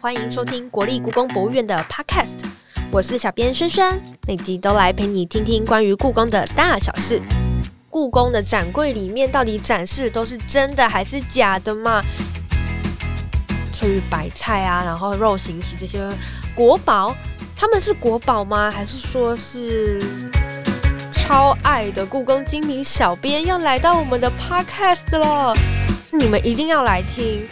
欢迎收听国立故宫博物院的 Podcast，我是小编轩轩，每集都来陪你听听关于故宫的大小事。故宫的展柜里面到底展示都是真的还是假的嘛？翠玉白菜啊，然后肉形石这些国宝，他们是国宝吗？还是说是超爱的故宫精灵小编要来到我们的 Podcast 了？你们一定要来听！